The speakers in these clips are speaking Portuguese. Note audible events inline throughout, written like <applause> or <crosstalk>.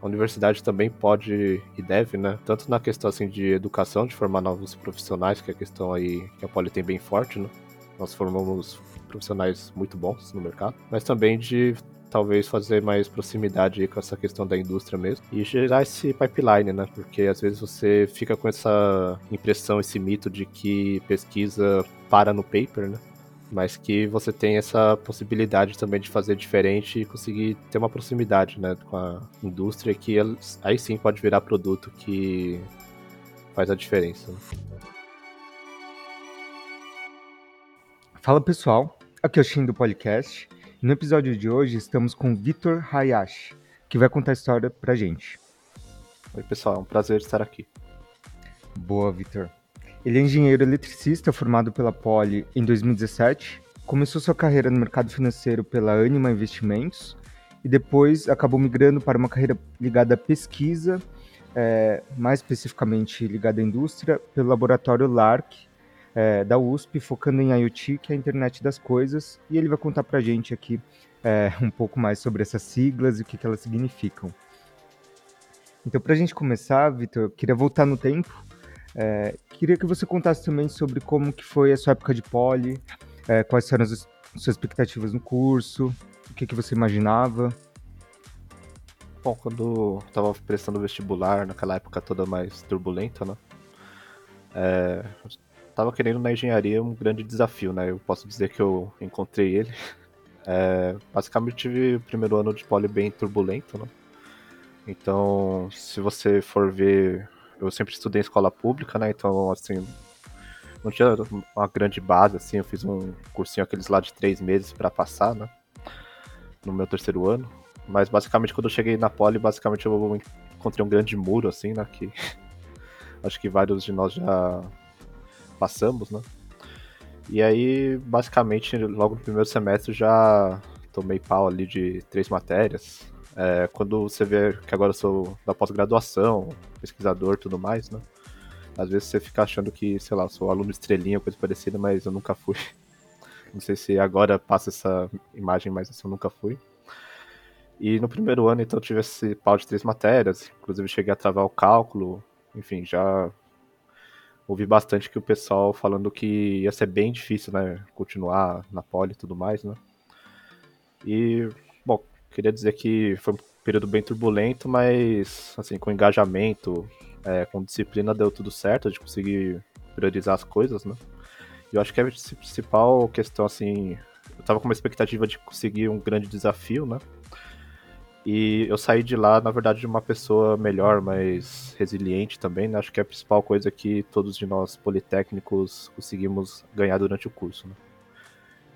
a universidade também pode e deve, né? Tanto na questão assim de educação, de formar novos profissionais, que é a questão aí que a Poli tem bem forte, né? Nós formamos profissionais muito bons no mercado, mas também de talvez fazer mais proximidade com essa questão da indústria mesmo e gerar esse pipeline, né? Porque às vezes você fica com essa impressão, esse mito de que pesquisa para no paper, né? Mas que você tem essa possibilidade também de fazer diferente e conseguir ter uma proximidade né, com a indústria que aí sim pode virar produto que faz a diferença. Fala pessoal, aqui é o Shin do podcast. No episódio de hoje estamos com Vitor Hayashi, que vai contar a história pra gente. Oi pessoal, é um prazer estar aqui. Boa, Vitor. Ele é engenheiro eletricista formado pela Poli em 2017, começou sua carreira no mercado financeiro pela Anima Investimentos e depois acabou migrando para uma carreira ligada à pesquisa, é, mais especificamente ligada à indústria, pelo laboratório LARC é, da USP, focando em IoT, que é a internet das coisas, e ele vai contar para a gente aqui é, <laughs> um pouco mais sobre essas siglas e o que, que elas significam. Então, para a gente começar, Vitor, eu queria voltar no tempo é, queria que você contasse também sobre como que foi a sua época de poli, é, quais eram as suas expectativas no curso, o que, que você imaginava. Bom, quando eu tava prestando vestibular, naquela época toda mais turbulenta, né? É, tava querendo na engenharia um grande desafio, né? Eu posso dizer que eu encontrei ele. É, basicamente tive o primeiro ano de poli bem turbulento, né? Então, se você for ver eu sempre estudei em escola pública, né? Então, assim, não tinha uma grande base, assim. Eu fiz um cursinho aqueles lá de três meses para passar, né? No meu terceiro ano. Mas basicamente quando eu cheguei na Poli, basicamente eu encontrei um grande muro, assim, né? Que <laughs> acho que vários de nós já passamos, né? E aí, basicamente, logo no primeiro semestre já tomei pau ali de três matérias. É, quando você vê que agora eu sou da pós-graduação, pesquisador tudo mais, né? Às vezes você fica achando que, sei lá, sou aluno estrelinha, coisa parecida, mas eu nunca fui. <laughs> Não sei se agora passa essa imagem, mas eu nunca fui. E no primeiro ano, então, eu tive esse pau de três matérias, inclusive cheguei a travar o cálculo, enfim, já ouvi bastante que o pessoal falando que ia ser bem difícil, né, continuar na poli e tudo mais, né. E, queria dizer que foi um período bem turbulento, mas assim, com engajamento, é, com disciplina deu tudo certo, a gente conseguir priorizar as coisas, né? E eu acho que a principal questão, assim, eu tava com uma expectativa de conseguir um grande desafio, né? E eu saí de lá, na verdade, de uma pessoa melhor, mais resiliente também, né? Acho que é a principal coisa que todos de nós politécnicos conseguimos ganhar durante o curso, né?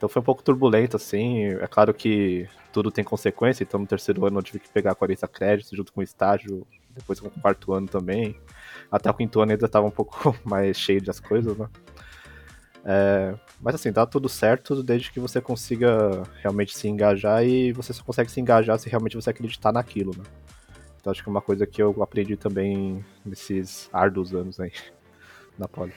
Então foi um pouco turbulento, assim. É claro que tudo tem consequência, então no terceiro ano eu tive que pegar 40 créditos junto com o estágio, depois com o quarto ano também. Até o quinto ano ainda estava um pouco <laughs> mais cheio das coisas, né? É, mas assim, dá tudo certo desde que você consiga realmente se engajar e você só consegue se engajar se realmente você acreditar naquilo, né? Então acho que é uma coisa que eu aprendi também nesses árduos anos aí <laughs> na Poli.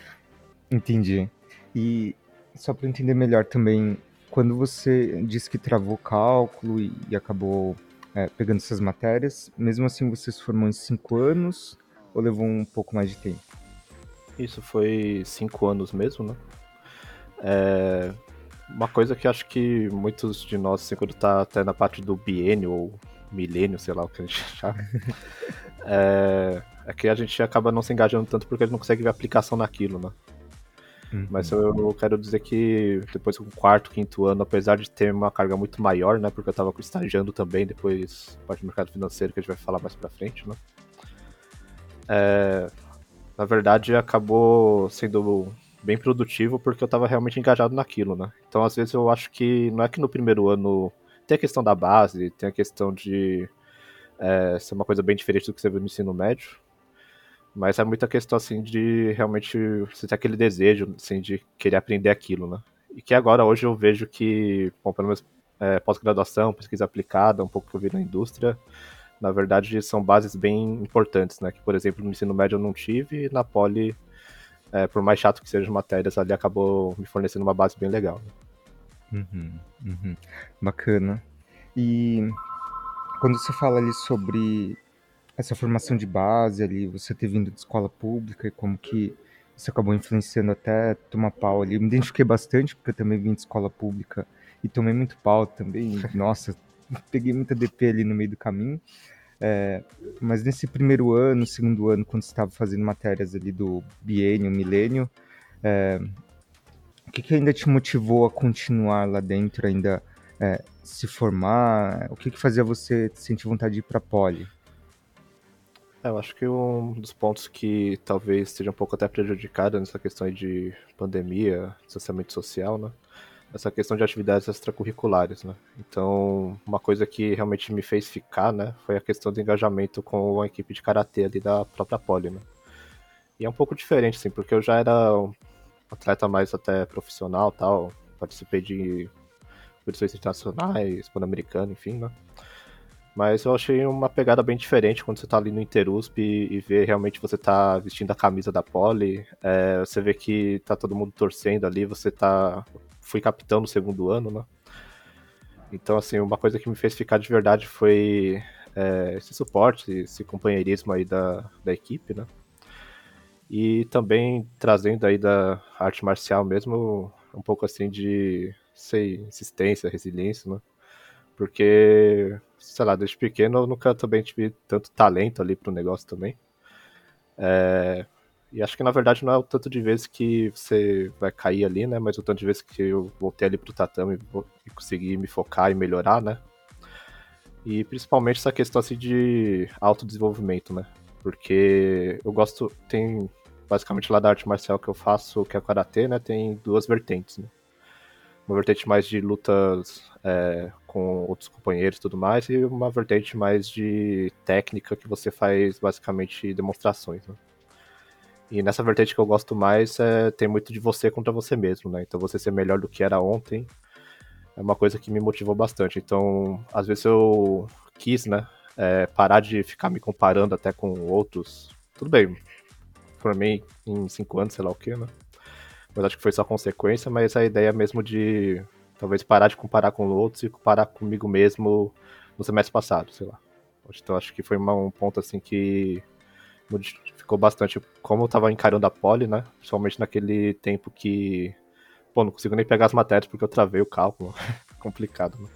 Entendi. E só para entender melhor também, quando você disse que travou cálculo e, e acabou é, pegando essas matérias, mesmo assim você se formou em cinco anos ou levou um pouco mais de tempo? Isso foi cinco anos mesmo, né? É, uma coisa que acho que muitos de nós, assim, quando tá até na parte do biênio ou milênio, sei lá o que a gente <laughs> chama, é, é que a gente acaba não se engajando tanto porque a gente não consegue ver aplicação naquilo, né? Uhum. Mas eu quero dizer que depois do quarto, quinto ano, apesar de ter uma carga muito maior, né? Porque eu tava estagiando também, depois parte do mercado financeiro, que a gente vai falar mais pra frente, né? É, na verdade, acabou sendo bem produtivo porque eu tava realmente engajado naquilo, né? Então, às vezes, eu acho que não é que no primeiro ano tem a questão da base, tem a questão de é, ser uma coisa bem diferente do que você viu no ensino médio, mas é muita questão, assim, de realmente você ter aquele desejo, assim, de querer aprender aquilo, né? E que agora, hoje, eu vejo que, bom, pelo menos é, pós-graduação, pesquisa aplicada, um pouco que eu vi na indústria, na verdade, são bases bem importantes, né? Que, por exemplo, no ensino médio eu não tive, e na Poli, é, por mais chato que sejam as matérias, ali acabou me fornecendo uma base bem legal. Né? Uhum, uhum. Bacana. E quando você fala ali sobre essa formação de base ali, você ter vindo de escola pública e como que isso acabou influenciando até tomar pau ali. Eu me identifiquei bastante, porque eu também vim de escola pública e tomei muito pau também. <laughs> Nossa, peguei muita DP ali no meio do caminho. É, mas nesse primeiro ano, segundo ano, quando você estava fazendo matérias ali do biênio, milênio, é, o que, que, ainda te motivou a continuar lá dentro, ainda é, se formar? O que, que fazia você sentir vontade de ir para a Poli? É, eu acho que um dos pontos que talvez seja um pouco até prejudicado nessa questão de pandemia, distanciamento social, né? Essa questão de atividades extracurriculares, né? Então, uma coisa que realmente me fez ficar, né, foi a questão do engajamento com a equipe de karatê ali da própria Poli, né? E é um pouco diferente, assim, porque eu já era um atleta mais até profissional, tal, participei de competições internacionais, pan-americano, enfim, né? Mas eu achei uma pegada bem diferente quando você tá ali no Interusp e, e vê realmente você tá vestindo a camisa da Poli. É, você vê que tá todo mundo torcendo ali, você tá. Fui capitão no segundo ano, né? Então, assim, uma coisa que me fez ficar de verdade foi é, esse suporte, esse companheirismo aí da, da equipe, né? E também trazendo aí da arte marcial mesmo um pouco assim de, sei, insistência, resiliência, né? Porque sei lá, desde pequeno eu nunca também tive tanto talento ali pro negócio também. É, e acho que na verdade não é o tanto de vezes que você vai cair ali, né? Mas o tanto de vezes que eu voltei ali pro tatame e consegui me focar e melhorar, né? E principalmente essa questão assim de autodesenvolvimento, né? Porque eu gosto, tem basicamente lá da arte marcial que eu faço, que é o karatê, né? Tem duas vertentes, né? Uma vertente mais de lutas é, com outros companheiros e tudo mais, e uma vertente mais de técnica que você faz basicamente demonstrações. Né? E nessa vertente que eu gosto mais é tem muito de você contra você mesmo, né? Então você ser melhor do que era ontem é uma coisa que me motivou bastante. Então, às vezes eu quis, né, é, parar de ficar me comparando até com outros. Tudo bem, formei em cinco anos, sei lá o que, né? Mas acho que foi só consequência, mas a ideia mesmo de Talvez parar de comparar com outros e comparar comigo mesmo no semestre passado, sei lá. Então acho que foi uma, um ponto assim que modificou bastante como eu tava encarando a poli, né? Principalmente naquele tempo que, pô, não consigo nem pegar as matérias porque eu travei o cálculo. <laughs> Complicado, né?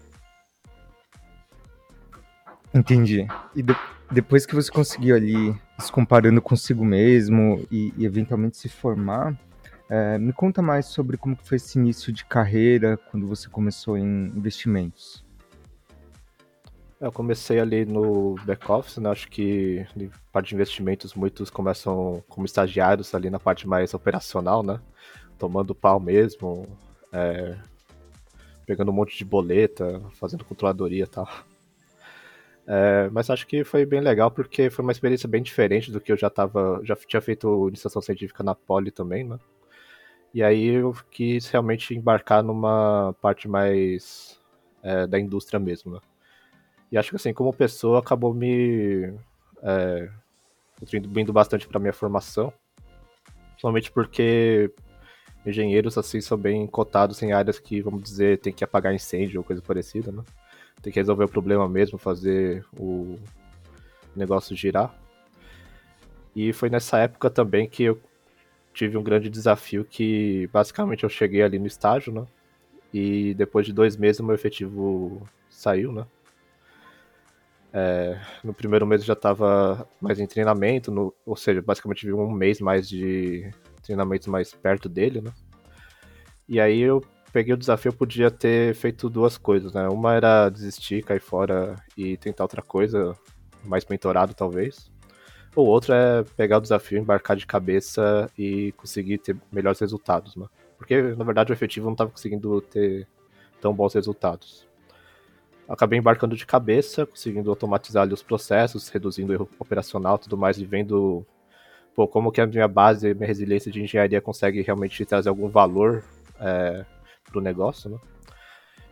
Entendi. E de, depois que você conseguiu ali se comparando consigo mesmo e, e eventualmente se formar, é, me conta mais sobre como foi esse início de carreira quando você começou em investimentos. Eu comecei ali no back-office, né? acho que parte de investimentos muitos começam como estagiários ali na parte mais operacional, né? Tomando pau mesmo, é, pegando um monte de boleta, fazendo controladoria e tal. É, mas acho que foi bem legal porque foi uma experiência bem diferente do que eu já tava, já tinha feito iniciação científica na Poli também, né? E aí eu quis realmente embarcar numa parte mais é, da indústria mesmo, né? E acho que assim, como pessoa, acabou me é, contribuindo bastante para minha formação. Principalmente porque engenheiros assim são bem cotados em áreas que, vamos dizer, tem que apagar incêndio ou coisa parecida, né? Tem que resolver o problema mesmo, fazer o negócio girar. E foi nessa época também que eu tive um grande desafio que basicamente eu cheguei ali no estágio, né? E depois de dois meses o meu efetivo saiu, né? É, no primeiro mês eu já estava mais em treinamento, no, ou seja, basicamente tive um mês mais de treinamentos mais perto dele, né? E aí eu peguei o desafio, eu podia ter feito duas coisas, né? Uma era desistir, cair fora e tentar outra coisa, mais mentorado talvez. O outro é pegar o desafio, embarcar de cabeça e conseguir ter melhores resultados, né? Porque, na verdade, o efetivo não estava conseguindo ter tão bons resultados. Acabei embarcando de cabeça, conseguindo automatizar ali os processos, reduzindo o erro operacional tudo mais, e vendo pô, como que a minha base, minha resiliência de engenharia consegue realmente trazer algum valor é, para o negócio, né?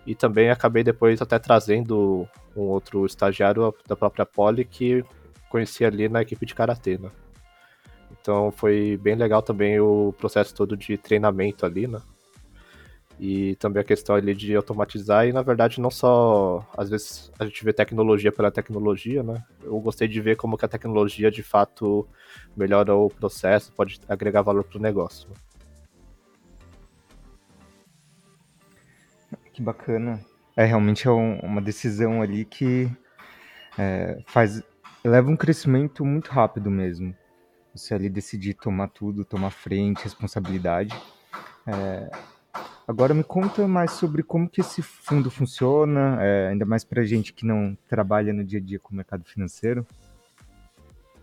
E também acabei depois até trazendo um outro estagiário da própria Poli que conheci ali na equipe de karatê, né? Então foi bem legal também o processo todo de treinamento ali, né? E também a questão ali de automatizar e, na verdade, não só... Às vezes a gente vê tecnologia pela tecnologia, né? Eu gostei de ver como que a tecnologia, de fato, melhora o processo, pode agregar valor para o negócio. Que bacana. É, realmente é um, uma decisão ali que é, faz... leva um crescimento muito rápido mesmo. Você ali decidir tomar tudo, tomar frente, responsabilidade. É, Agora me conta mais sobre como que esse fundo funciona, é, ainda mais para gente que não trabalha no dia a dia com o mercado financeiro.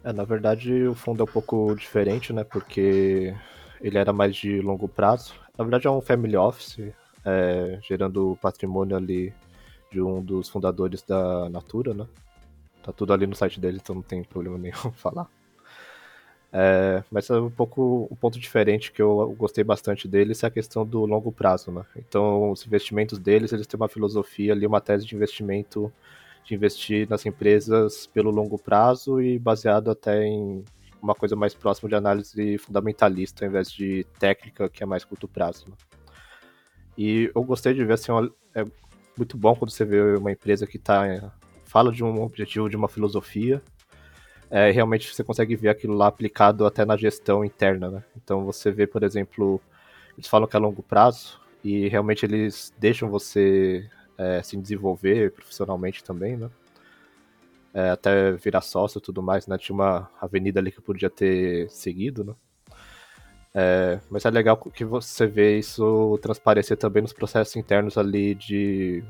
É, na verdade, o fundo é um pouco diferente, né? Porque ele era mais de longo prazo. Na verdade, é um family office, é, gerando patrimônio ali de um dos fundadores da Natura, né? Tá tudo ali no site dele, então não tem problema <laughs> nenhum falar. É, mas é um pouco um ponto diferente que eu gostei bastante deles é a questão do longo prazo, né? Então, os investimentos deles, eles têm uma filosofia ali, uma tese de investimento de investir nas empresas pelo longo prazo e baseado até em uma coisa mais próxima de análise fundamentalista, ao invés de técnica, que é mais curto prazo. Né? E eu gostei de ver, assim, é muito bom quando você vê uma empresa que tá, fala de um objetivo, de uma filosofia, é, realmente você consegue ver aquilo lá aplicado até na gestão interna, né? Então você vê, por exemplo, eles falam que é a longo prazo e realmente eles deixam você é, se desenvolver profissionalmente também, né? É, até virar sócio e tudo mais, né? Tinha uma avenida ali que eu podia ter seguido, né? É, mas é legal que você vê isso transparecer também nos processos internos ali de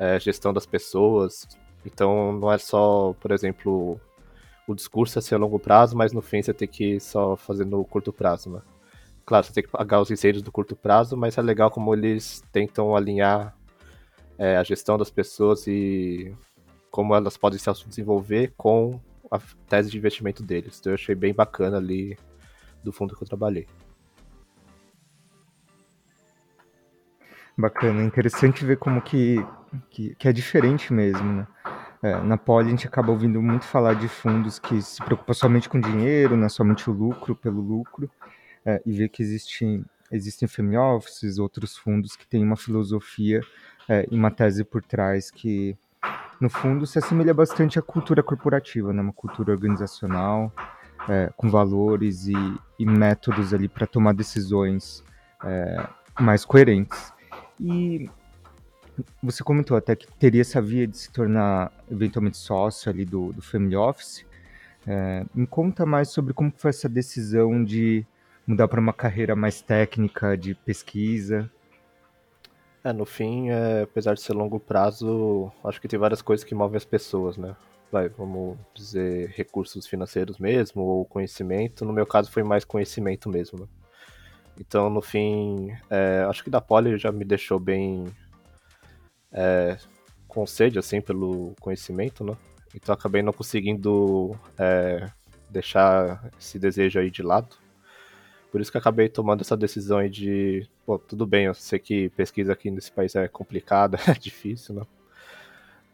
é, gestão das pessoas. Então não é só, por exemplo, o discurso é ser a longo prazo, mas no fim você tem que só fazer no curto prazo, né? Claro, você tem que pagar os enseios do curto prazo, mas é legal como eles tentam alinhar é, a gestão das pessoas e como elas podem se desenvolver com a tese de investimento deles. Então eu achei bem bacana ali do fundo que eu trabalhei. Bacana, interessante ver como que, que, que é diferente mesmo, né? É, na Poli a gente acaba ouvindo muito falar de fundos que se preocupam somente com dinheiro, não é somente o lucro pelo lucro, é, e ver que existem, existem family offices, outros fundos que têm uma filosofia é, e uma tese por trás que, no fundo, se assemelha bastante à cultura corporativa, né? uma cultura organizacional, é, com valores e, e, métodos ali para tomar decisões é, mais coerentes. E você comentou até que teria essa via de se tornar eventualmente sócio ali do, do Family Office. É, me conta mais sobre como foi essa decisão de mudar para uma carreira mais técnica, de pesquisa. É, no fim, é, apesar de ser longo prazo, acho que tem várias coisas que movem as pessoas, né? Vai, vamos dizer, recursos financeiros mesmo, ou conhecimento. No meu caso, foi mais conhecimento mesmo, né? Então, no fim, é, acho que da Poli já me deixou bem é, com sede, assim, pelo conhecimento, né? Então acabei não conseguindo é, deixar esse desejo aí de lado. Por isso que acabei tomando essa decisão aí de, pô, tudo bem, eu sei que pesquisa aqui nesse país é complicada, <laughs> é difícil, né?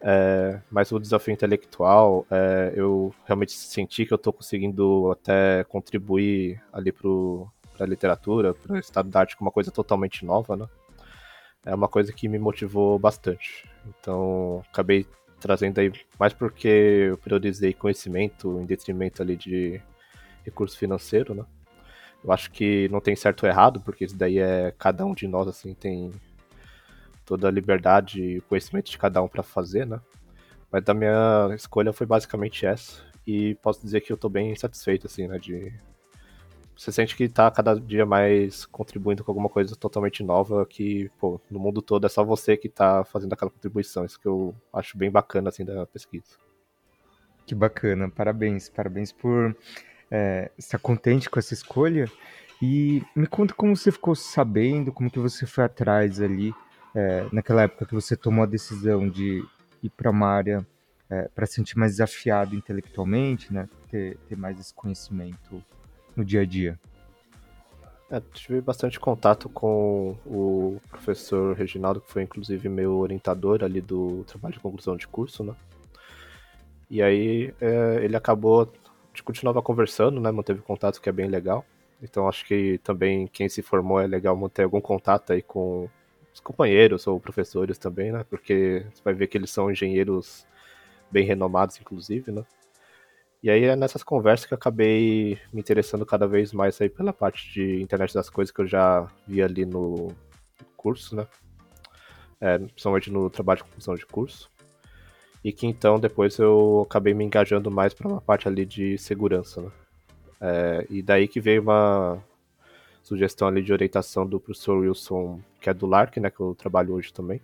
É, mas o desafio intelectual, é, eu realmente senti que eu estou conseguindo até contribuir ali para a literatura, para o estado da arte com uma coisa totalmente nova, né? É uma coisa que me motivou bastante. Então, acabei trazendo aí mais porque eu priorizei conhecimento em detrimento ali de recurso financeiro, né? Eu acho que não tem certo ou errado, porque isso daí é cada um de nós assim tem toda a liberdade e conhecimento de cada um para fazer, né? Mas da minha escolha foi basicamente essa e posso dizer que eu tô bem satisfeito assim, né, de você sente que tá cada dia mais contribuindo com alguma coisa totalmente nova que, pô, no mundo todo é só você que tá fazendo aquela contribuição. Isso que eu acho bem bacana, assim, da pesquisa. Que bacana, parabéns, parabéns por é, estar contente com essa escolha. E me conta como você ficou sabendo, como que você foi atrás ali, é, naquela época que você tomou a decisão de ir para uma área é, para se sentir mais desafiado intelectualmente, né, ter, ter mais esse conhecimento no dia a dia? É, tive bastante contato com o professor Reginaldo, que foi inclusive meu orientador ali do trabalho de conclusão de curso, né? E aí é, ele acabou, a gente continuava conversando, né? Manteve contato, que é bem legal. Então acho que também quem se formou é legal manter algum contato aí com os companheiros ou professores também, né? Porque você vai ver que eles são engenheiros bem renomados, inclusive, né? E aí é nessas conversas que eu acabei me interessando cada vez mais aí pela parte de internet das coisas que eu já vi ali no curso, né? É, principalmente no trabalho de conclusão de curso. E que então depois eu acabei me engajando mais para uma parte ali de segurança, né? É, e daí que veio uma sugestão ali de orientação do professor Wilson, que é do LARC, né? Que eu trabalho hoje também.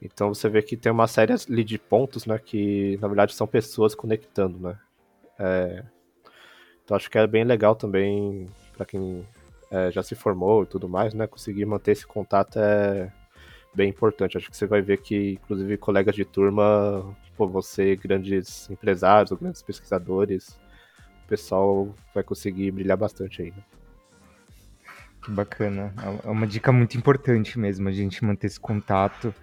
Então você vê que tem uma série ali de pontos, né? Que na verdade são pessoas conectando, né? É, então acho que é bem legal também para quem é, já se formou e tudo mais, né? Conseguir manter esse contato é bem importante. Acho que você vai ver que, inclusive, colegas de turma, por você, grandes empresários, grandes pesquisadores, o pessoal vai conseguir brilhar bastante aí. Né? Bacana. É uma dica muito importante mesmo, a gente manter esse contato.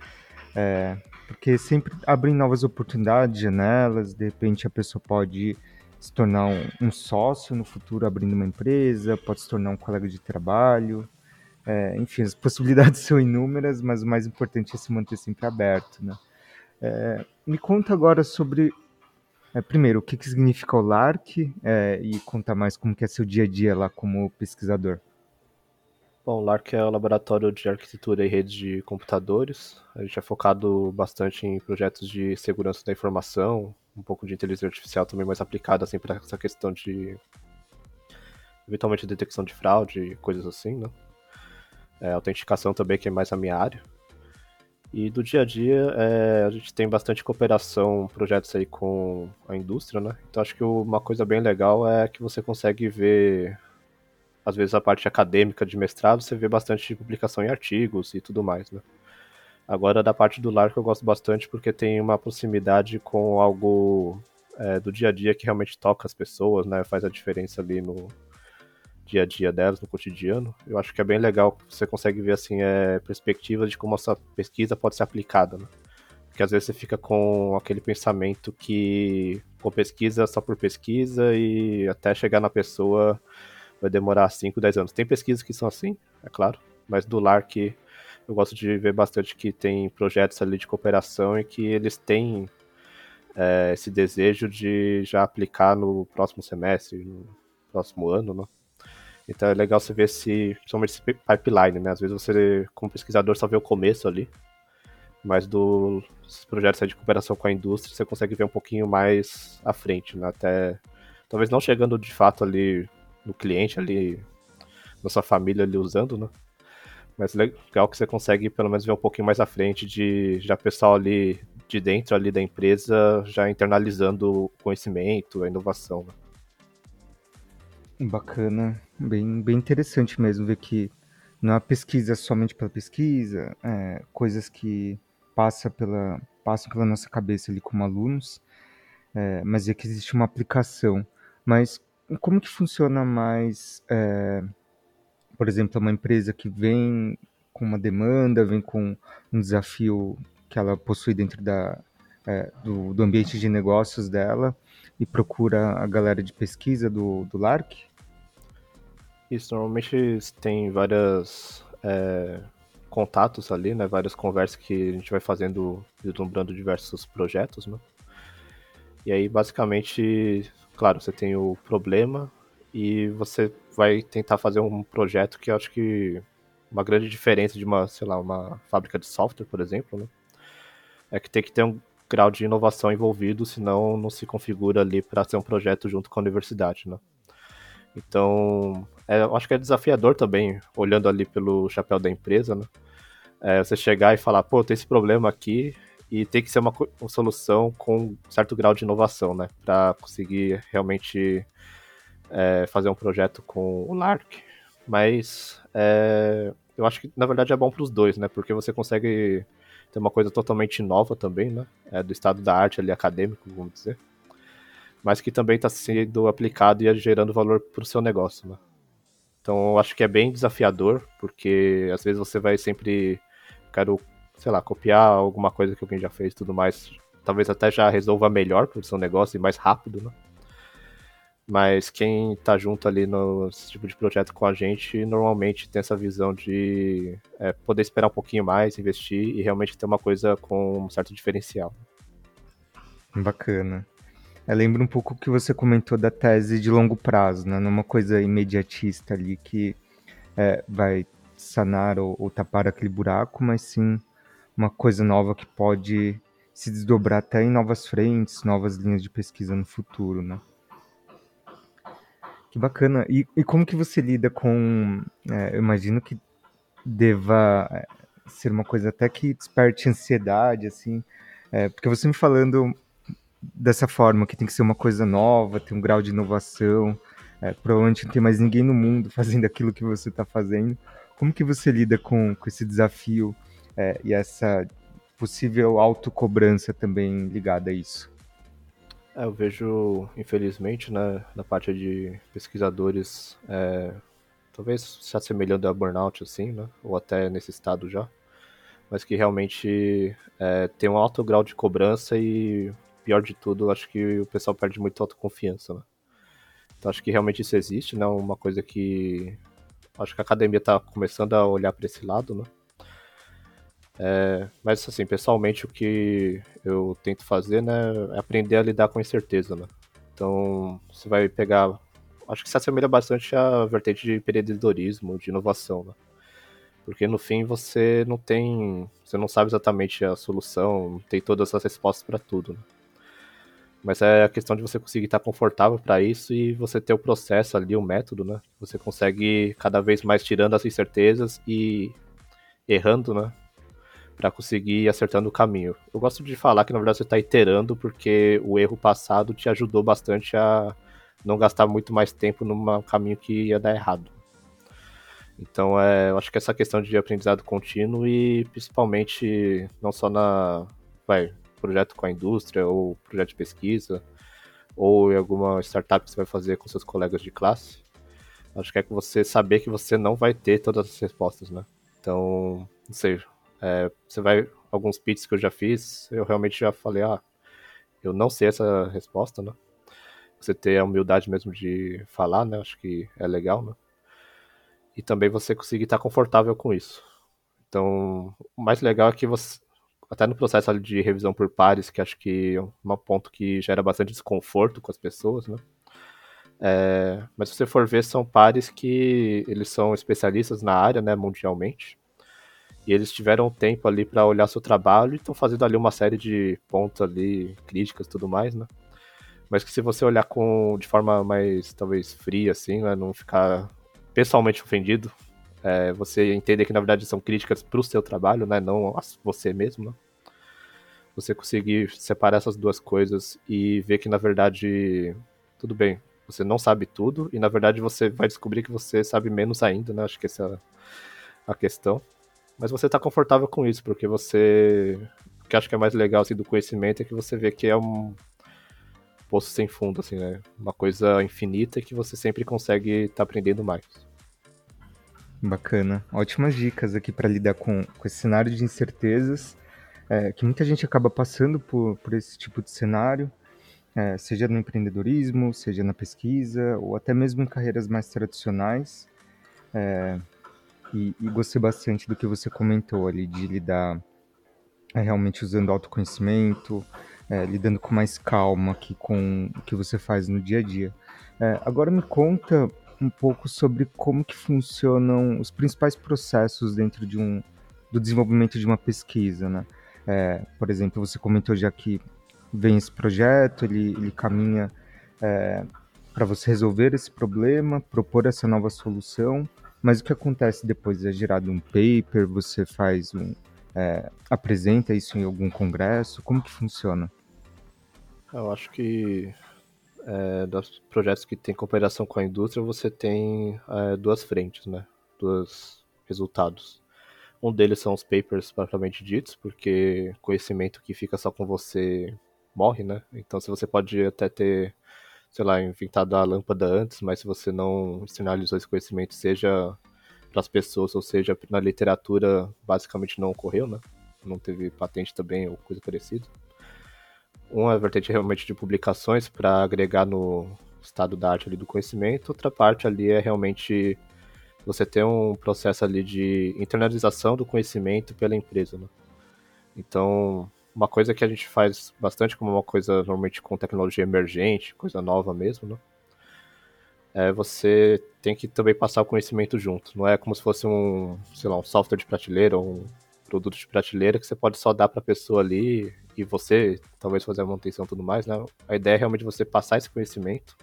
É, porque sempre abrem novas oportunidades, janelas, de repente a pessoa pode se tornar um, um, sócio no futuro abrindo uma empresa, pode se tornar um colega de trabalho. É, enfim, as <laughs> possibilidades são inúmeras, mas o mais importante é se manter sempre aberto. Né? É, me conta agora sobre, é, primeiro, o que, que significa o LARC é, e conta mais como que é seu dia a dia lá como pesquisador. Bom, o LARC é o Laboratório de Arquitetura e Redes de Computadores. A gente é focado bastante em projetos de segurança da informação, um pouco de inteligência artificial também mais aplicada assim, para essa questão de eventualmente detecção de fraude, coisas assim, né? É, autenticação também, que é mais a minha área. E do dia a dia, é, a gente tem bastante cooperação, projetos aí com a indústria, né? Então acho que uma coisa bem legal é que você consegue ver, às vezes a parte acadêmica de mestrado, você vê bastante publicação em artigos e tudo mais, né? Agora, da parte do lar que eu gosto bastante porque tem uma proximidade com algo é, do dia a dia que realmente toca as pessoas, né? Faz a diferença ali no dia a dia delas, no cotidiano. Eu acho que é bem legal você consegue ver, assim, é, perspectivas de como essa pesquisa pode ser aplicada, né? Porque às vezes você fica com aquele pensamento que, com pesquisa só por pesquisa e até chegar na pessoa vai demorar 5, 10 anos. Tem pesquisas que são assim, é claro, mas do lar que eu gosto de ver bastante que tem projetos ali de cooperação e que eles têm é, esse desejo de já aplicar no próximo semestre, no próximo ano, né? Então é legal você ver esse, principalmente esse pipeline, né? Às vezes você, como pesquisador, só vê o começo ali, mas dos projetos de cooperação com a indústria, você consegue ver um pouquinho mais à frente, né? Até, talvez não chegando de fato ali no cliente, ali, na sua família ali usando, né? Mas legal que você consegue pelo menos ver um pouquinho mais à frente de já pessoal ali de dentro ali da empresa já internalizando o conhecimento, a inovação. Né? Bacana, bem, bem interessante mesmo ver que não é pesquisa somente pela pesquisa, é, coisas que passa pela, passam pela nossa cabeça ali como alunos, é, mas é que existe uma aplicação. Mas como que funciona mais é, por exemplo, uma empresa que vem com uma demanda, vem com um desafio que ela possui dentro da, é, do, do, ambiente de negócios dela e procura a galera de pesquisa do, do LARC? Isso, normalmente tem várias é, contatos ali, né, várias conversas que a gente vai fazendo, vislumbrando diversos projetos, né? E aí, basicamente, claro, você tem o problema, e você vai tentar fazer um projeto que eu acho que uma grande diferença de uma, sei lá, uma fábrica de software, por exemplo, né? É que tem que ter um grau de inovação envolvido, senão não se configura ali para ser um projeto junto com a universidade, né? Então, é, eu acho que é desafiador também, olhando ali pelo chapéu da empresa, né? É, você chegar e falar, pô, tem esse problema aqui e tem que ser uma, uma solução com certo grau de inovação, né? Para conseguir realmente é, fazer um projeto com o Lark, mas é, eu acho que na verdade é bom para os dois, né? Porque você consegue ter uma coisa totalmente nova também, né? É do estado da arte ali acadêmico, vamos dizer, mas que também está sendo aplicado e gerando valor para o seu negócio, né? Então eu acho que é bem desafiador, porque às vezes você vai sempre quero, sei lá, copiar alguma coisa que alguém já fez, tudo mais, talvez até já resolva melhor para o seu negócio e mais rápido, né? Mas quem tá junto ali no tipo de projeto com a gente, normalmente tem essa visão de é, poder esperar um pouquinho mais, investir e realmente ter uma coisa com um certo diferencial. Bacana. Eu lembro um pouco que você comentou da tese de longo prazo, né? Não é uma coisa imediatista ali que é, vai sanar ou, ou tapar aquele buraco, mas sim uma coisa nova que pode se desdobrar até em novas frentes, novas linhas de pesquisa no futuro, né? Que bacana. E, e como que você lida com. É, eu imagino que deva é, ser uma coisa até que desperte ansiedade, assim. É, porque você me falando dessa forma, que tem que ser uma coisa nova, tem um grau de inovação, é, provavelmente não tem mais ninguém no mundo <laughs> fazendo aquilo que você está fazendo. Como que você lida com, com esse desafio é, e essa possível autocobrança também ligada a isso? É, eu vejo, infelizmente, né, na parte de pesquisadores, é, talvez se assemelhando a burnout, assim, né, ou até nesse estado já, mas que realmente é, tem um alto grau de cobrança e, pior de tudo, acho que o pessoal perde muito autoconfiança, né. Então acho que realmente isso existe, né, uma coisa que acho que a academia está começando a olhar para esse lado, né, é, mas assim, pessoalmente o que eu tento fazer, né, é aprender a lidar com incerteza, né? Então, você vai pegar, acho que se assemelha bastante à vertente de empreendedorismo, de inovação, né? Porque no fim você não tem, você não sabe exatamente a solução, não tem todas as respostas para tudo, né? Mas é a questão de você conseguir estar confortável para isso e você ter o processo ali, o método, né? Você consegue cada vez mais tirando as incertezas e errando, né? Para conseguir ir acertando o caminho. Eu gosto de falar que na verdade você está iterando porque o erro passado te ajudou bastante a não gastar muito mais tempo num caminho que ia dar errado. Então, é, eu acho que essa questão de aprendizado contínuo e principalmente não só na vai, projeto com a indústria ou projeto de pesquisa ou em alguma startup que você vai fazer com seus colegas de classe, acho que é que você saber que você não vai ter todas as respostas, né? Então, não sei, é, você vai. Alguns pits que eu já fiz, eu realmente já falei, ah, eu não sei essa resposta, né? Você ter a humildade mesmo de falar, né? Acho que é legal, né? E também você conseguir estar confortável com isso. Então, o mais legal é que você, até no processo de revisão por pares, que acho que é um ponto que gera bastante desconforto com as pessoas, né? É, mas se você for ver, são pares que eles são especialistas na área, né, mundialmente. E eles tiveram tempo ali para olhar seu trabalho e estão fazendo ali uma série de pontos ali, críticas e tudo mais, né? Mas que se você olhar com de forma mais, talvez, fria, assim, né? Não ficar pessoalmente ofendido, é, você entender que na verdade são críticas para o seu trabalho, né? Não você mesmo, né? Você conseguir separar essas duas coisas e ver que na verdade, tudo bem, você não sabe tudo e na verdade você vai descobrir que você sabe menos ainda, né? Acho que essa é a questão. Mas você tá confortável com isso, porque você. O que acho que é mais legal assim, do conhecimento é que você vê que é um poço sem fundo, assim, né? Uma coisa infinita que você sempre consegue estar tá aprendendo mais. Bacana. Ótimas dicas aqui para lidar com, com esse cenário de incertezas, é, que muita gente acaba passando por, por esse tipo de cenário, é, seja no empreendedorismo, seja na pesquisa, ou até mesmo em carreiras mais tradicionais. É, e, e, gostei bastante do que você comentou ali, de lidar é, realmente usando autoconhecimento, é, lidando com mais calma aqui com o que você faz no dia a dia. É, agora me conta um pouco sobre como que funcionam os principais processos dentro de um, do desenvolvimento de uma pesquisa, né? É, por exemplo, você comentou já que vem esse projeto, ele, ele caminha é, para você resolver esse problema, propor essa nova solução, mas o que acontece depois? É gerado um paper, você faz um. É, apresenta isso em algum congresso? Como que funciona? Eu acho que é, dos projetos que tem cooperação com a indústria, você tem é, duas frentes, né? Dois resultados. Um deles são os papers propriamente ditos, porque conhecimento que fica só com você morre, né? Então, se você pode até ter sei lá, inventado a lâmpada antes, mas se você não externalizou esse conhecimento, seja para as pessoas, ou seja, na literatura, basicamente não ocorreu, né? Não teve patente também ou coisa parecida. Uma vertente realmente de publicações para agregar no estado da arte ali do conhecimento, outra parte ali é realmente você ter um processo ali de internalização do conhecimento pela empresa, né? Então, uma coisa que a gente faz bastante como uma coisa normalmente com tecnologia emergente, coisa nova mesmo, né? É, você tem que também passar o conhecimento junto. Não é como se fosse um, sei lá, um software de prateleira ou um produto de prateleira que você pode só dar para a pessoa ali e você talvez fazer a manutenção e tudo mais, né? A ideia é realmente você passar esse conhecimento,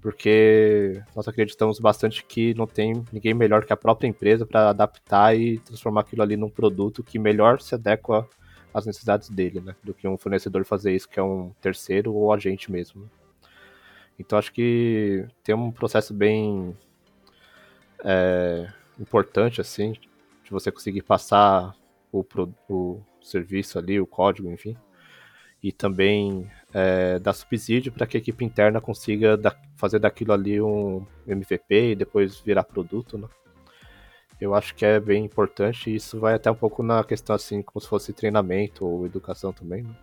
porque nós acreditamos bastante que não tem ninguém melhor que a própria empresa para adaptar e transformar aquilo ali num produto que melhor se adequa às necessidades dele, né? Do que um fornecedor fazer isso que é um terceiro ou agente mesmo. Né? Então acho que tem um processo bem é, importante assim de você conseguir passar o, o serviço ali, o código, enfim, e também é, dar subsídio para que a equipe interna consiga da, fazer daquilo ali um MVP e depois virar produto, né? Eu acho que é bem importante e isso vai até um pouco na questão assim, como se fosse treinamento ou educação também, né?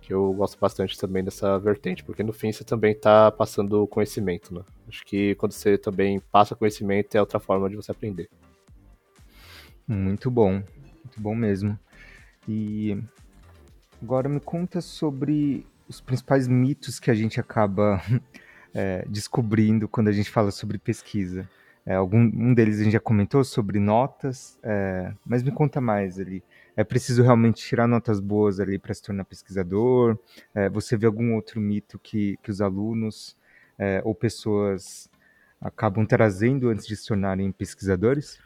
Que eu gosto bastante também dessa vertente, porque no fim você também está passando conhecimento, né? Acho que quando você também passa conhecimento é outra forma de você aprender. Muito bom, muito bom mesmo. E agora me conta sobre os principais mitos que a gente acaba <laughs> é, descobrindo quando a gente fala sobre pesquisa. É, algum um deles a gente já comentou sobre notas, é, mas me conta mais ali. É preciso realmente tirar notas boas ali para se tornar pesquisador? É, você vê algum outro mito que, que os alunos é, ou pessoas acabam trazendo antes de se tornarem pesquisadores?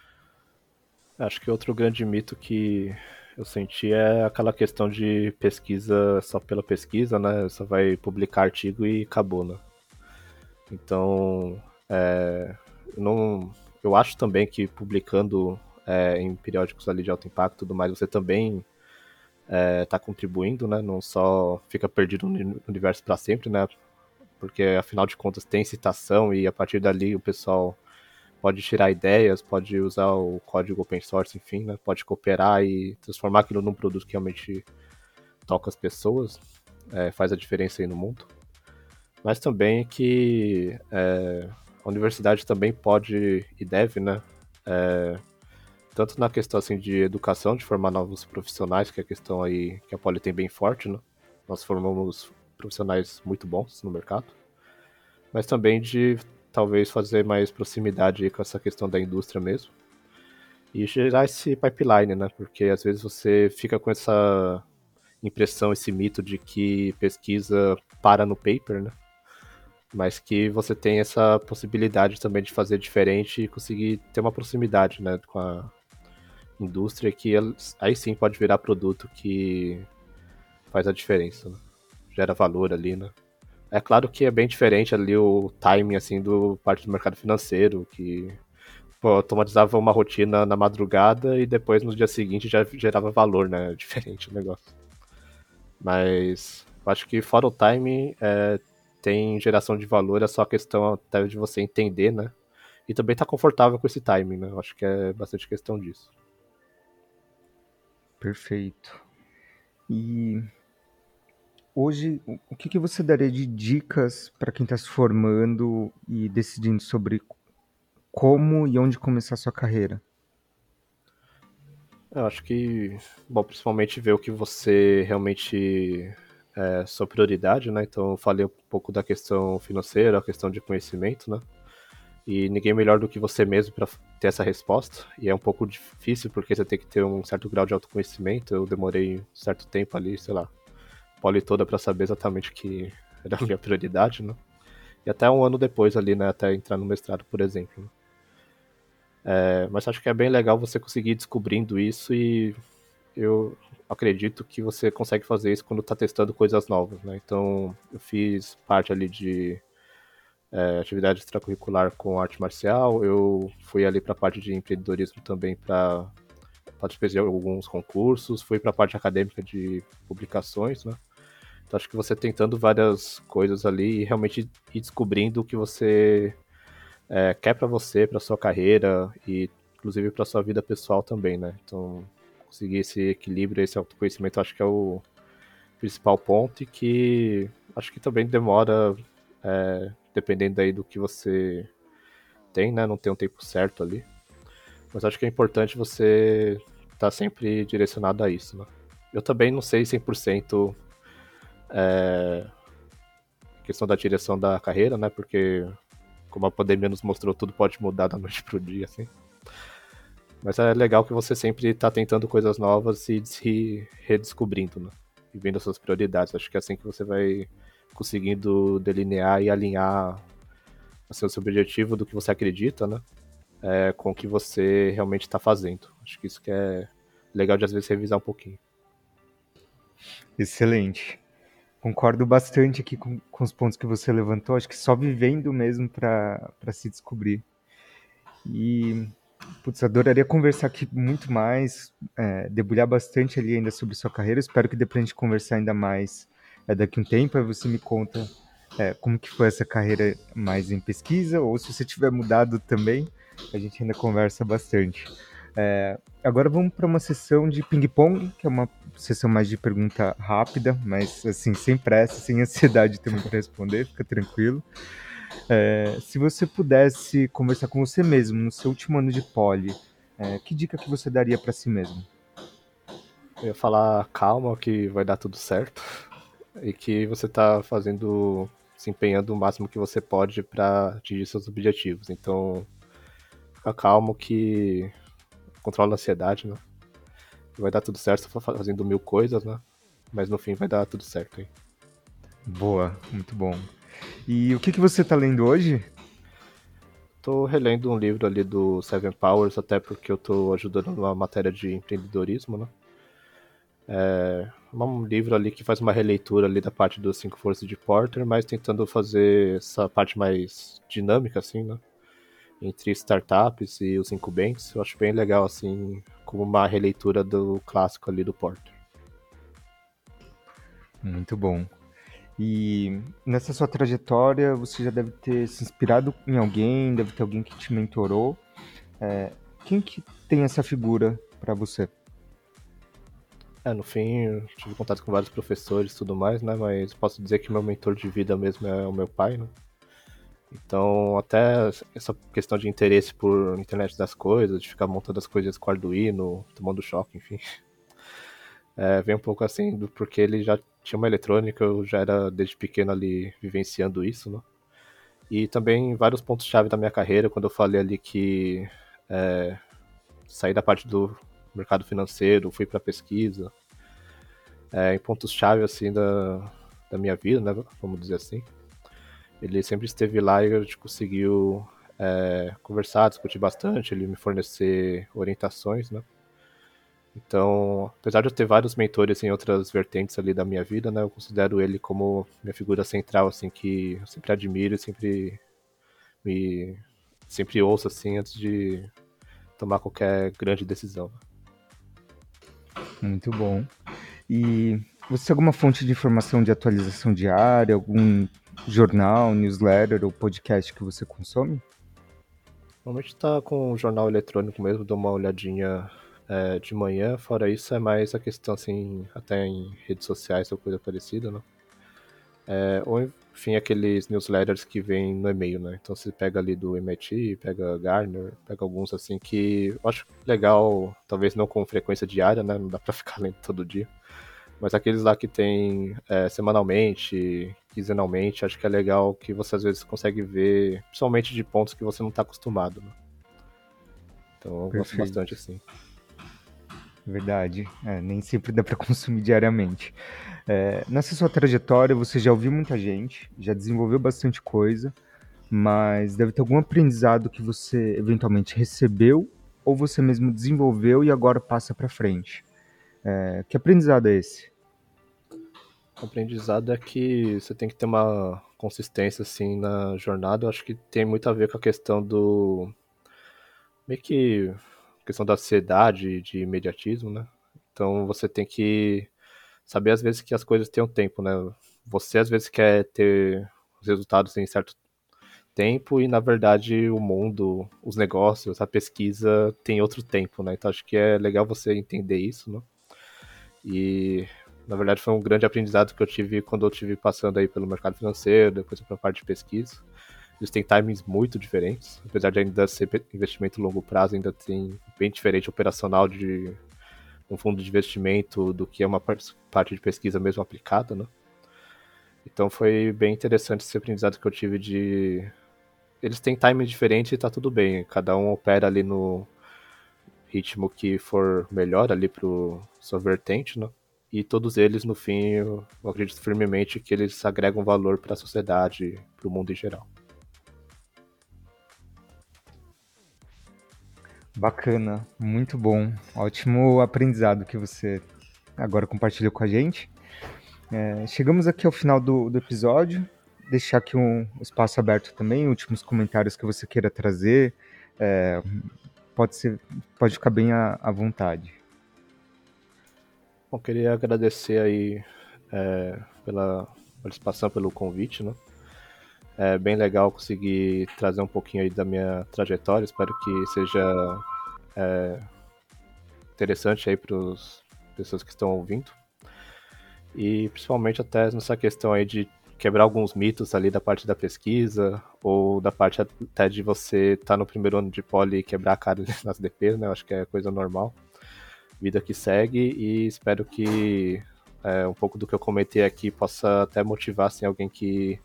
Acho que outro grande mito que eu senti é aquela questão de pesquisa só pela pesquisa, né? Só vai publicar artigo e acabou, né? Então, é, não, eu acho também que publicando é, em periódicos ali de alto impacto e tudo mais, você também está é, tá contribuindo, né? Não só fica perdido no universo para sempre, né? Porque afinal de contas tem citação e a partir dali o pessoal pode tirar ideias, pode usar o código open source, enfim, né? Pode cooperar e transformar aquilo num produto que realmente toca as pessoas, é, faz a diferença aí no mundo. Mas também que é, a universidade também pode e deve, né? É, tanto na questão assim de educação, de formar novos profissionais, que é a questão aí que a Poli tem bem forte, né? Nós formamos profissionais muito bons no mercado, mas também de talvez fazer mais proximidade com essa questão da indústria mesmo. E gerar esse pipeline, né? Porque às vezes você fica com essa impressão, esse mito de que pesquisa para no paper, né? Mas que você tem essa possibilidade também de fazer diferente e conseguir ter uma proximidade, né, com a indústria que aí sim pode virar produto que faz a diferença, né? gera valor ali, né? É claro que é bem diferente ali o timing, assim, do parte do mercado financeiro, que pô, automatizava uma rotina na madrugada e depois no dia seguinte já gerava valor, né? <laughs> Diferente o negócio. Mas acho que fora o timing, é, tem geração de valor, é só a questão até de você entender, né? E também tá confortável com esse timing, né? Acho que é bastante questão disso. Perfeito. E hoje, o que, que você daria de dicas para quem está se formando e decidindo sobre como e onde começar a sua carreira? Eu acho que, bom, principalmente ver o que você realmente é sua prioridade, né? Então, eu falei um pouco da questão financeira, a questão de conhecimento, né? E ninguém melhor do que você mesmo para ter essa resposta. E é um pouco difícil porque você tem que ter um certo grau de autoconhecimento. Eu demorei um certo tempo ali, sei lá, poli toda para saber exatamente que era a minha <laughs> prioridade, né? E até um ano depois ali, né, até entrar no mestrado, por exemplo. Né? É, mas acho que é bem legal você conseguir descobrindo isso e eu acredito que você consegue fazer isso quando está testando coisas novas, né? Então, eu fiz parte ali de é, atividade extracurricular com arte marcial, eu fui ali para a parte de empreendedorismo também para participei de alguns concursos, fui para a parte acadêmica de publicações, né? Então acho que você tentando várias coisas ali e realmente ir descobrindo o que você é, quer para você, para sua carreira e inclusive para sua vida pessoal também, né? Então conseguir esse equilíbrio, esse autoconhecimento, acho que é o principal ponto e que acho que também demora é, dependendo aí do que você tem, né? Não tem um tempo certo ali. Mas acho que é importante você estar tá sempre direcionado a isso, né? Eu também não sei 100% é, questão da direção da carreira, né? Porque como a pandemia nos mostrou, tudo pode mudar da <laughs> noite pro dia, assim. Mas é legal que você sempre está tentando coisas novas e se redescobrindo, né? E vendo as suas prioridades. Acho que é assim que você vai conseguindo delinear e alinhar assim, o seu objetivo do que você acredita, né? É, com o que você realmente está fazendo. Acho que isso que é legal de às vezes revisar um pouquinho. Excelente. Concordo bastante aqui com, com os pontos que você levantou. Acho que só vivendo mesmo para se descobrir. E, putz, adoraria conversar aqui muito mais, é, debulhar bastante ali ainda sobre sua carreira. Espero que depois a gente conversar ainda mais é, daqui um tempo. Aí você me conta é, como que foi essa carreira mais em pesquisa, ou se você tiver mudado também, a gente ainda conversa bastante. É, agora vamos para uma sessão de ping-pong, que é uma sessão mais de pergunta rápida, mas assim, sem pressa, sem ansiedade também para responder, fica tranquilo. É, se você pudesse conversar com você mesmo no seu último ano de poli, é, que dica que você daria para si mesmo? Eu ia falar calma, que vai dar tudo certo. E que você está fazendo, se empenhando o máximo que você pode para atingir seus objetivos. Então, fica calmo que controla a ansiedade, né? Vai dar tudo certo, você fazendo mil coisas, né? Mas no fim vai dar tudo certo aí. Boa, muito bom. E o que, que você está lendo hoje? Tô relendo um livro ali do Seven Powers, até porque eu tô ajudando numa matéria de empreendedorismo, né? É um livro ali que faz uma releitura ali da parte dos cinco forças de Porter, mas tentando fazer essa parte mais dinâmica, assim, né? entre startups e os incumbentes. Eu acho bem legal, assim, como uma releitura do clássico ali do Porter. Muito bom. E nessa sua trajetória, você já deve ter se inspirado em alguém, deve ter alguém que te mentorou. É, quem que tem essa figura para você? É, no fim, eu tive contato com vários professores e tudo mais, né? Mas posso dizer que meu mentor de vida mesmo é o meu pai, né? Então, até essa questão de interesse por internet das coisas, de ficar montando as coisas com Arduino, tomando choque, enfim. <laughs> É, vem um pouco assim, do, porque ele já tinha uma eletrônica, eu já era desde pequeno ali vivenciando isso, né? E também vários pontos-chave da minha carreira, quando eu falei ali que é, saí da parte do mercado financeiro, fui para pesquisa, é, em pontos-chave assim da, da minha vida, né? Vamos dizer assim. Ele sempre esteve lá e a gente conseguiu é, conversar, discutir bastante, ele me fornecer orientações, né? Então, apesar de eu ter vários mentores em outras vertentes ali da minha vida, né, eu considero ele como minha figura central, assim, que eu sempre admiro e sempre me sempre ouço assim antes de tomar qualquer grande decisão. Muito bom. E você tem alguma fonte de informação de atualização diária, algum jornal, newsletter ou podcast que você consome? Normalmente está com o jornal eletrônico mesmo, dou uma olhadinha é, de manhã. Fora isso, é mais a questão, assim, até em redes sociais ou coisa parecida, né? É, ou, enfim, aqueles newsletters que vêm no e-mail, né? Então você pega ali do MIT, pega Garner, pega alguns, assim, que eu acho legal, talvez não com frequência diária, né? Não dá pra <laughs> ficar lendo todo dia. Mas aqueles lá que tem é, semanalmente, quinzenalmente, acho que é legal que você às vezes consegue ver, principalmente de pontos que você não está acostumado. Né? Então eu Perfeito. gosto bastante assim. Verdade, é, nem sempre dá para <laughs> consumir diariamente. É, nessa sua trajetória, você já ouviu muita gente, já desenvolveu bastante coisa, mas deve ter algum aprendizado que você eventualmente recebeu ou você mesmo desenvolveu e agora passa para frente. É, que aprendizado é esse? O aprendizado é que você tem que ter uma consistência assim na jornada. Eu acho que tem muito a ver com a questão do meio que questão da ansiedade, de imediatismo, né? Então você tem que saber às vezes que as coisas têm um tempo, né? Você às vezes quer ter os resultados em certo tempo e na verdade o mundo, os negócios, a pesquisa tem outro tempo, né? Então acho que é legal você entender isso, né? E Na verdade, foi um grande aprendizado que eu tive quando eu tive passando aí pelo mercado financeiro, depois para a parte de pesquisa. Eles têm timings muito diferentes, apesar de ainda ser investimento longo prazo, ainda tem bem diferente operacional de um fundo de investimento do que é uma parte de pesquisa mesmo aplicada, né? Então foi bem interessante esse aprendizado que eu tive de eles têm timing diferente e tá tudo bem, cada um opera ali no ritmo que for melhor ali pro sua vertente, né? E todos eles no fim eu acredito firmemente que eles agregam valor para a sociedade, para o mundo em geral. Bacana, muito bom. Ótimo aprendizado que você agora compartilhou com a gente. É, chegamos aqui ao final do, do episódio. Deixar aqui um espaço aberto também, últimos comentários que você queira trazer. É, pode, ser, pode ficar bem à, à vontade. Bom, queria agradecer aí é, pela participação, pelo convite, né? É bem legal conseguir trazer um pouquinho aí da minha trajetória. Espero que seja é, interessante aí para as pessoas que estão ouvindo. E principalmente até nessa questão aí de quebrar alguns mitos ali da parte da pesquisa, ou da parte até de você estar tá no primeiro ano de poli e quebrar a cara <laughs> nas DPs, né? Eu acho que é coisa normal. Vida que segue e espero que é, um pouco do que eu comentei aqui possa até motivar assim, alguém que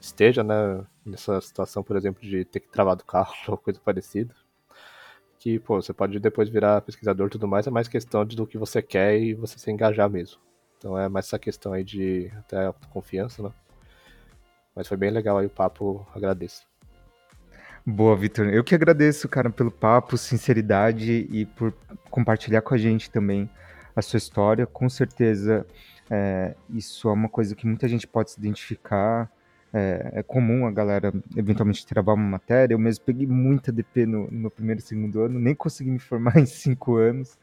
esteja né, nessa situação, por exemplo, de ter que travar do carro <laughs> ou coisa parecida. Que, pô, você pode depois virar pesquisador e tudo mais, é mais questão de do que você quer e você se engajar mesmo. Então é mais essa questão aí de até autoconfiança, né? Mas foi bem legal aí o papo, agradeço. Boa, Vitor. Eu que agradeço, cara, pelo papo, sinceridade e por compartilhar com a gente também a sua história. Com certeza, é, isso é uma coisa que muita gente pode se identificar é, é, comum a galera eventualmente travar uma matéria. Eu mesmo peguei muita DP no, no meu primeiro e segundo ano, nem consegui me formar <laughs> em cinco anos.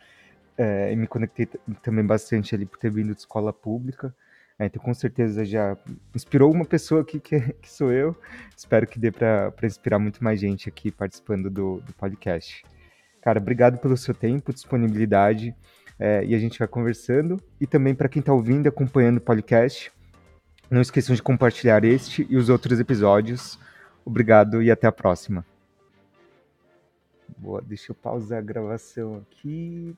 É, e me conectei também bastante ali por ter vindo de escola pública. É, então, com certeza, já inspirou uma pessoa aqui que, <laughs> que sou eu. Espero que dê para inspirar muito mais gente aqui participando do, do podcast. Cara, obrigado pelo seu tempo, disponibilidade. É, e a gente vai conversando. E também para quem está ouvindo, acompanhando o podcast, não esqueçam de compartilhar este e os outros episódios. Obrigado e até a próxima. Boa, deixa eu pausar a gravação aqui.